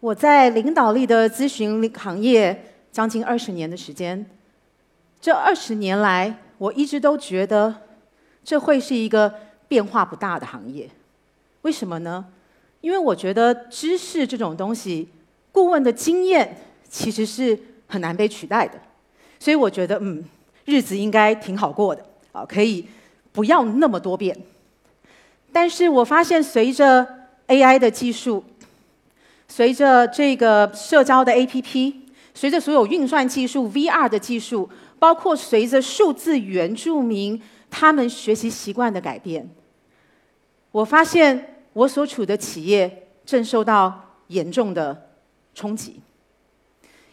我在领导力的咨询行业将近二十年的时间，这二十年来，我一直都觉得这会是一个变化不大的行业。为什么呢？因为我觉得知识这种东西，顾问的经验其实是很难被取代的。所以我觉得，嗯，日子应该挺好过的啊，可以不要那么多变。但是我发现，随着 AI 的技术，随着这个社交的 APP，随着所有运算技术、VR 的技术，包括随着数字原住民他们学习习惯的改变，我发现我所处的企业正受到严重的冲击。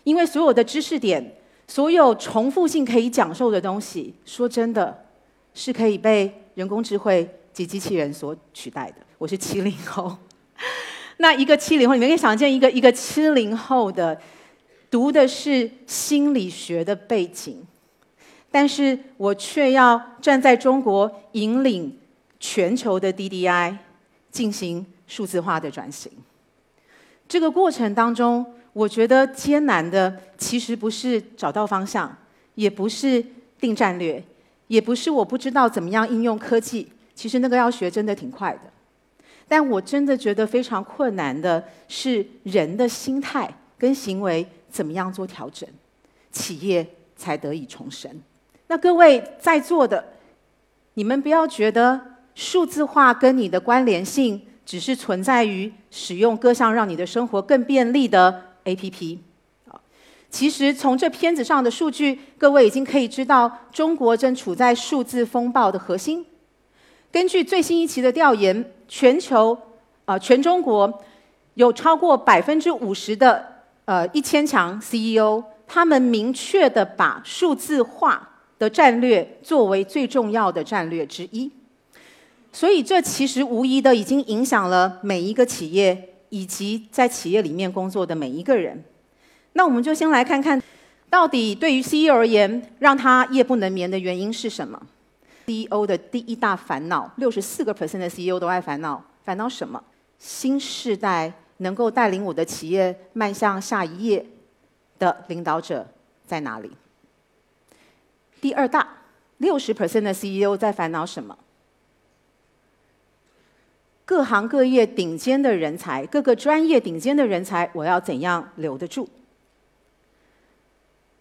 因为所有的知识点、所有重复性可以讲授的东西，说真的，是可以被人工智慧及机器人所取代的。我是七零后。那一个七零后，你们可以想见一个一个七零后的读的是心理学的背景，但是我却要站在中国引领全球的 DDI 进行数字化的转型。这个过程当中，我觉得艰难的其实不是找到方向，也不是定战略，也不是我不知道怎么样应用科技。其实那个要学真的挺快的。但我真的觉得非常困难的是人的心态跟行为怎么样做调整，企业才得以重生。那各位在座的，你们不要觉得数字化跟你的关联性只是存在于使用各项让你的生活更便利的 APP。其实从这片子上的数据，各位已经可以知道，中国正处在数字风暴的核心。根据最新一期的调研。全球啊，全中国有超过百分之五十的呃一千强 CEO，他们明确的把数字化的战略作为最重要的战略之一。所以这其实无疑的已经影响了每一个企业以及在企业里面工作的每一个人。那我们就先来看看，到底对于 CEO 而言，让他夜不能眠的原因是什么？CEO 的第一大烦恼，六十四个 percent 的 CEO 都爱烦恼，烦恼什么？新时代能够带领我的企业迈向下一页的领导者在哪里？第二大，六十 percent 的 CEO 在烦恼什么？各行各业顶尖的人才，各个专业顶尖的人才，我要怎样留得住？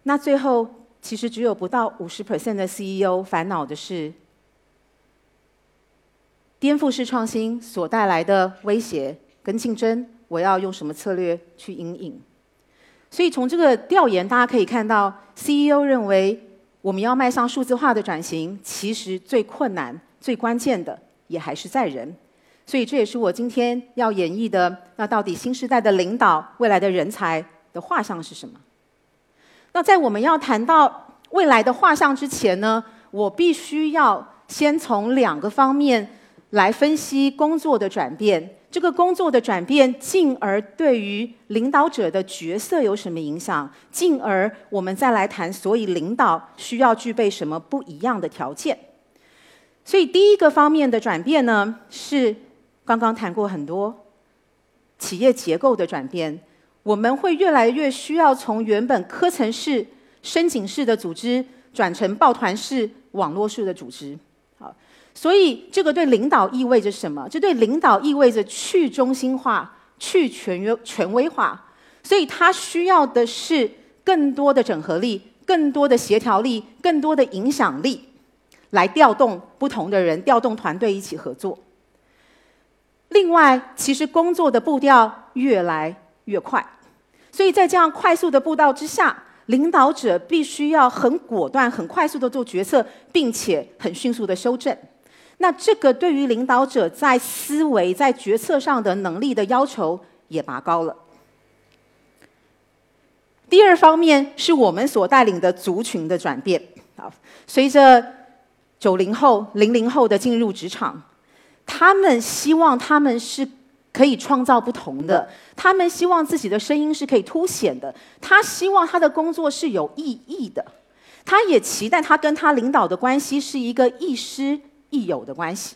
那最后。其实只有不到五十 percent 的 CEO 烦恼的是颠覆式创新所带来的威胁跟竞争，我要用什么策略去应应？所以从这个调研，大家可以看到，CEO 认为我们要迈向数字化的转型，其实最困难、最关键的也还是在人。所以这也是我今天要演绎的。那到底新时代的领导、未来的人才的画像是什么？那在我们要谈到未来的画像之前呢，我必须要先从两个方面来分析工作的转变。这个工作的转变，进而对于领导者的角色有什么影响？进而我们再来谈，所以领导需要具备什么不一样的条件？所以第一个方面的转变呢，是刚刚谈过很多企业结构的转变。我们会越来越需要从原本科层式、申请式的组织转成抱团式、网络式的组织。好，所以这个对领导意味着什么？这对领导意味着去中心化、去权威权威化。所以他需要的是更多的整合力、更多的协调力、更多的影响力，来调动不同的人、调动团队一起合作。另外，其实工作的步调越来越快。所以在这样快速的步道之下，领导者必须要很果断、很快速的做决策，并且很迅速的修正。那这个对于领导者在思维、在决策上的能力的要求也拔高了。第二方面是我们所带领的族群的转变。啊，随着九零后、零零后的进入职场，他们希望他们是。可以创造不同的，他们希望自己的声音是可以凸显的。他希望他的工作是有意义的，他也期待他跟他领导的关系是一个亦师亦友的关系。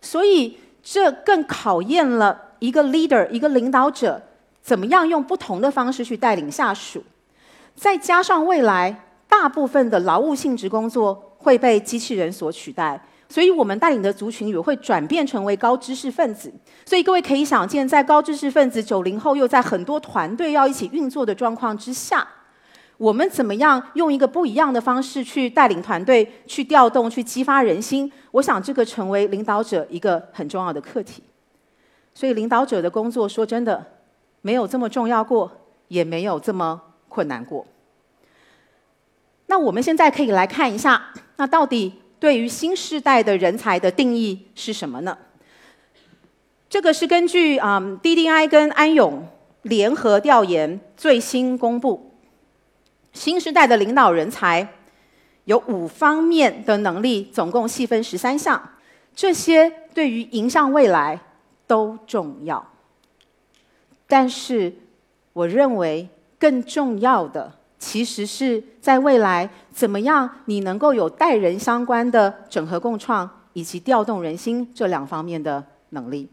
所以，这更考验了一个 leader，一个领导者怎么样用不同的方式去带领下属，再加上未来大部分的劳务性质工作会被机器人所取代，所以我们带领的族群也会转变成为高知识分子。所以各位可以想见，在高知识分子九零后又在很多团队要一起运作的状况之下，我们怎么样用一个不一样的方式去带领团队、去调动、去激发人心？我想这个成为领导者一个很重要的课题。所以领导者的工作，说真的。没有这么重要过，也没有这么困难过。那我们现在可以来看一下，那到底对于新时代的人才的定义是什么呢？这个是根据啊 DDI 跟安永联合调研最新公布，新时代的领导人才有五方面的能力，总共细分十三项，这些对于迎向未来都重要。但是，我认为更重要的，其实是在未来怎么样你能够有带人相关的整合共创以及调动人心这两方面的能力。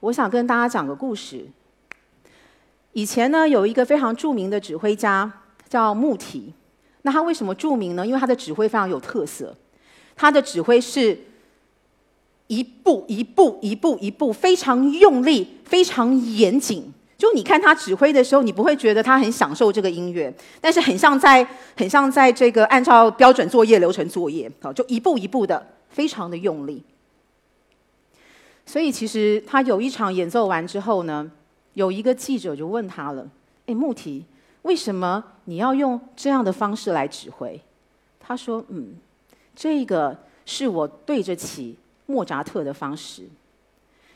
我想跟大家讲个故事。以前呢，有一个非常著名的指挥家叫穆提。那他为什么著名呢？因为他的指挥非常有特色。他的指挥是。一步一步一步一步，非常用力，非常严谨。就你看他指挥的时候，你不会觉得他很享受这个音乐，但是很像在很像在这个按照标准作业流程作业，好，就一步一步的，非常的用力。所以其实他有一场演奏完之后呢，有一个记者就问他了：“哎，穆提，为什么你要用这样的方式来指挥？”他说：“嗯，这个是我对着起。”莫扎特的方式，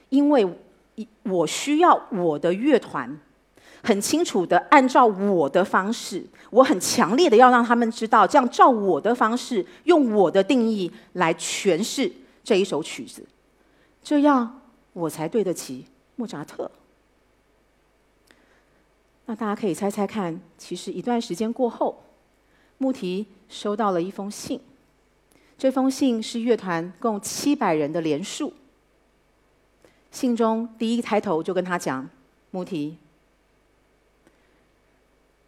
因为我需要我的乐团很清楚的按照我的方式，我很强烈的要让他们知道，这样照我的方式，用我的定义来诠释这一首曲子，这样我才对得起莫扎特。那大家可以猜猜看，其实一段时间过后，穆提收到了一封信。这封信是乐团共七百人的联署。信中第一开头就跟他讲：“穆提，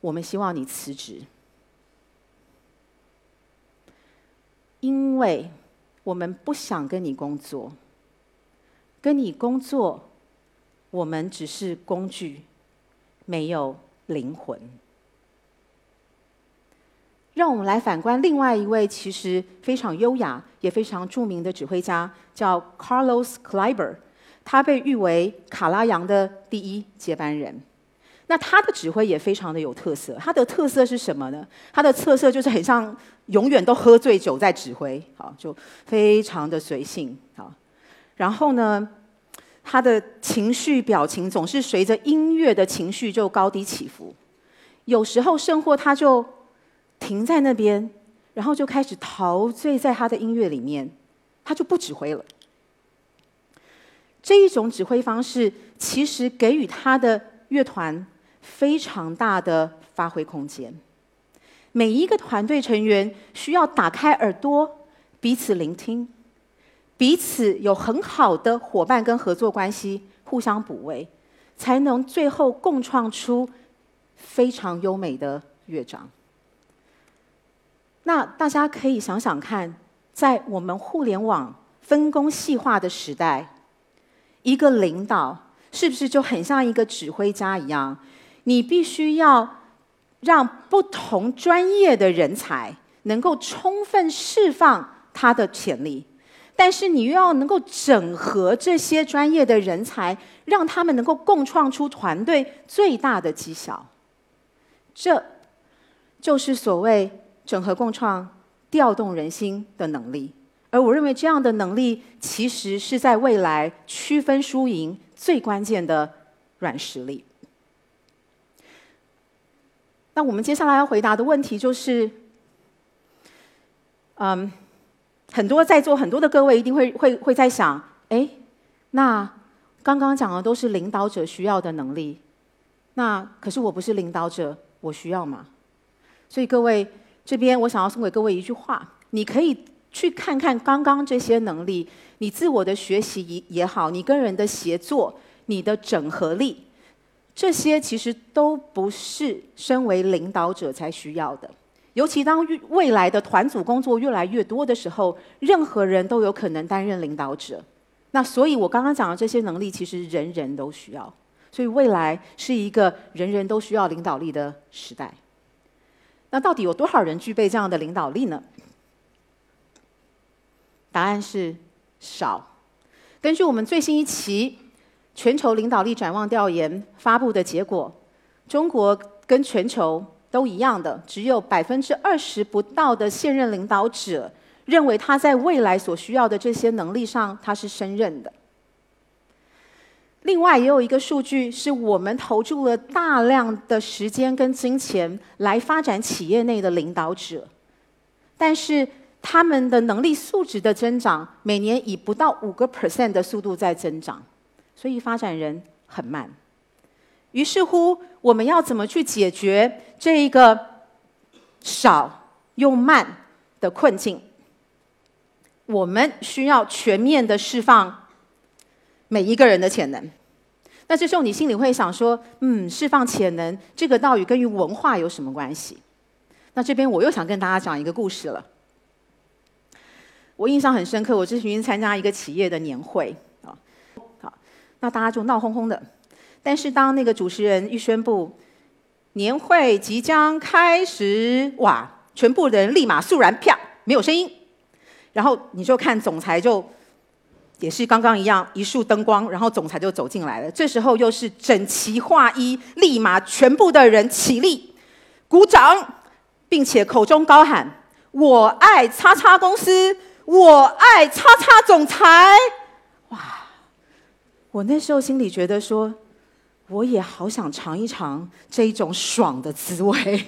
我们希望你辞职，因为我们不想跟你工作。跟你工作，我们只是工具，没有灵魂。”让我们来反观另外一位其实非常优雅也非常著名的指挥家，叫 Carlos Kleiber，他被誉为卡拉扬的第一接班人。那他的指挥也非常的有特色，他的特色是什么呢？他的特色就是很像永远都喝醉酒在指挥，好，就非常的随性，好。然后呢，他的情绪表情总是随着音乐的情绪就高低起伏，有时候甚或他就。停在那边，然后就开始陶醉在他的音乐里面，他就不指挥了。这一种指挥方式，其实给予他的乐团非常大的发挥空间。每一个团队成员需要打开耳朵，彼此聆听，彼此有很好的伙伴跟合作关系，互相补位，才能最后共创出非常优美的乐章。那大家可以想想看，在我们互联网分工细化的时代，一个领导是不是就很像一个指挥家一样？你必须要让不同专业的人才能够充分释放他的潜力，但是你又要能够整合这些专业的人才，让他们能够共创出团队最大的绩效。这就是所谓。整合共创、调动人心的能力，而我认为这样的能力，其实是在未来区分输赢最关键的软实力。那我们接下来要回答的问题就是，嗯，很多在座很多的各位一定会会会在想，哎，那刚刚讲的都是领导者需要的能力，那可是我不是领导者，我需要吗？所以各位。这边我想要送给各位一句话：你可以去看看刚刚这些能力，你自我的学习也也好，你跟人的协作，你的整合力，这些其实都不是身为领导者才需要的。尤其当未来的团组工作越来越多的时候，任何人都有可能担任领导者。那所以，我刚刚讲的这些能力，其实人人都需要。所以，未来是一个人人都需要领导力的时代。那到底有多少人具备这样的领导力呢？答案是少。根据我们最新一期全球领导力展望调研发布的结果，中国跟全球都一样的，只有百分之二十不到的现任领导者认为他在未来所需要的这些能力上他是胜任的。另外，也有一个数据是我们投注了大量的时间跟金钱来发展企业内的领导者，但是。他们的能力素质的增长，每年以不到五个 percent 的速度在增长，所以发展人很慢。于是乎，我们要怎么去解决这一个少又慢的困境？我们需要全面的释放每一个人的潜能。那这时候你心里会想说：“嗯，释放潜能这个道理跟于文化有什么关系？”那这边我又想跟大家讲一个故事了。我印象很深刻，我之前参加一个企业的年会，啊，好，那大家就闹哄哄的。但是当那个主持人一宣布年会即将开始，哇，全部人立马肃然，啪，没有声音。然后你就看总裁就也是刚刚一样，一束灯光，然后总裁就走进来了。这时候又是整齐划一，立马全部的人起立鼓掌，并且口中高喊：“我爱叉叉公司。”我爱叉叉总裁，哇！我那时候心里觉得说，我也好想尝一尝这一种爽的滋味。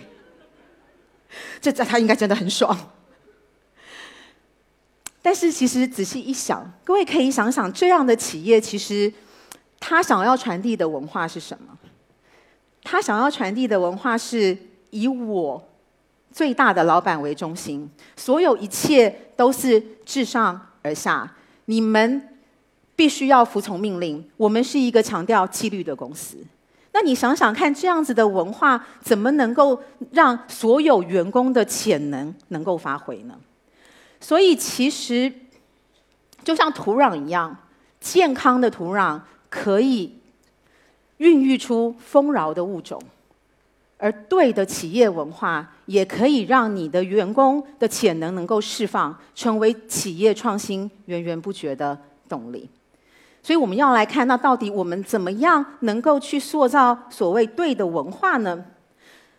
这在他应该真的很爽。但是其实仔细一想，各位可以想想，这样的企业其实他想要传递的文化是什么？他想要传递的文化是以我。最大的老板为中心，所有一切都是自上而下。你们必须要服从命令。我们是一个强调纪律的公司。那你想想看，这样子的文化怎么能够让所有员工的潜能能够发挥呢？所以，其实就像土壤一样，健康的土壤可以孕育出丰饶的物种。而对的企业文化，也可以让你的员工的潜能能够释放，成为企业创新源源不绝的动力。所以我们要来看，那到底我们怎么样能够去塑造所谓对的文化呢？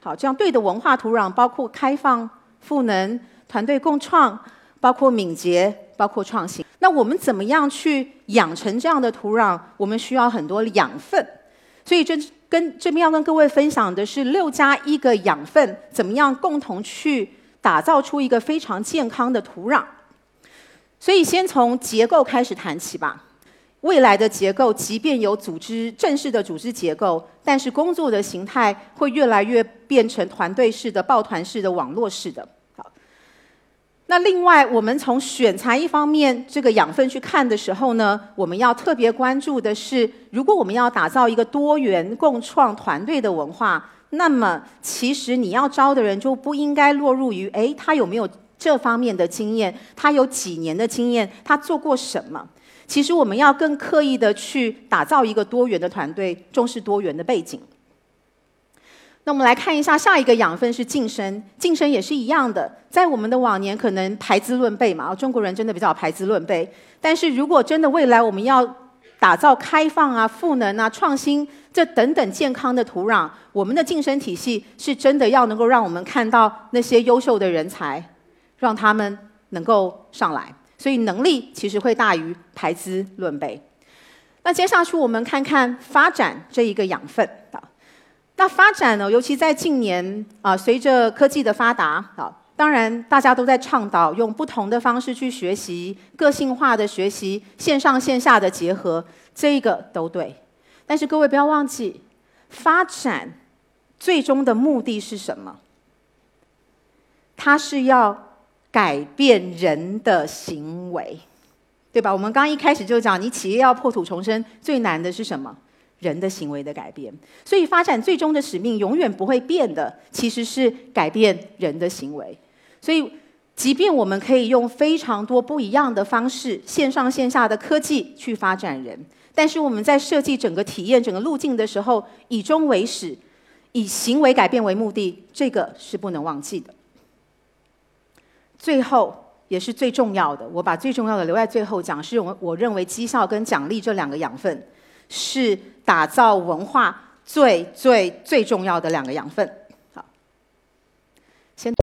好，这样对的文化土壤包括开放、赋能、团队共创，包括敏捷，包括创新。那我们怎么样去养成这样的土壤？我们需要很多养分。所以这。跟这边要跟各位分享的是六加一个养分，怎么样共同去打造出一个非常健康的土壤？所以先从结构开始谈起吧。未来的结构，即便有组织正式的组织结构，但是工作的形态会越来越变成团队式的、抱团式的、网络式的。那另外，我们从选材一方面这个养分去看的时候呢，我们要特别关注的是，如果我们要打造一个多元共创团队的文化，那么其实你要招的人就不应该落入于，哎，他有没有这方面的经验？他有几年的经验？他做过什么？其实我们要更刻意的去打造一个多元的团队，重视多元的背景。那我们来看一下下一个养分是晋升，晋升也是一样的，在我们的往年可能排资论辈嘛，中国人真的比较排资论辈。但是如果真的未来我们要打造开放啊、赋能啊、创新这等等健康的土壤，我们的晋升体系是真的要能够让我们看到那些优秀的人才，让他们能够上来。所以能力其实会大于排资论辈。那接下去我们看看发展这一个养分啊那发展呢？尤其在近年啊，随着科技的发达啊，当然大家都在倡导用不同的方式去学习，个性化的学习，线上线下的结合，这个都对。但是各位不要忘记，发展最终的目的是什么？它是要改变人的行为，对吧？我们刚一开始就讲，你企业要破土重生，最难的是什么？人的行为的改变。所以，发展最终的使命永远不会变的，其实是改变人的行为。所以，即便我们可以用非常多不一样的方式，线上线下的科技去发展人，但是我们在设计整个体验、整个路径的时候，以终为始，以行为改变为目的，这个是不能忘记的。最后。也是最重要的，我把最重要的留在最后讲，是我我认为绩效跟奖励这两个养分，是打造文化最最最重要的两个养分。好，先。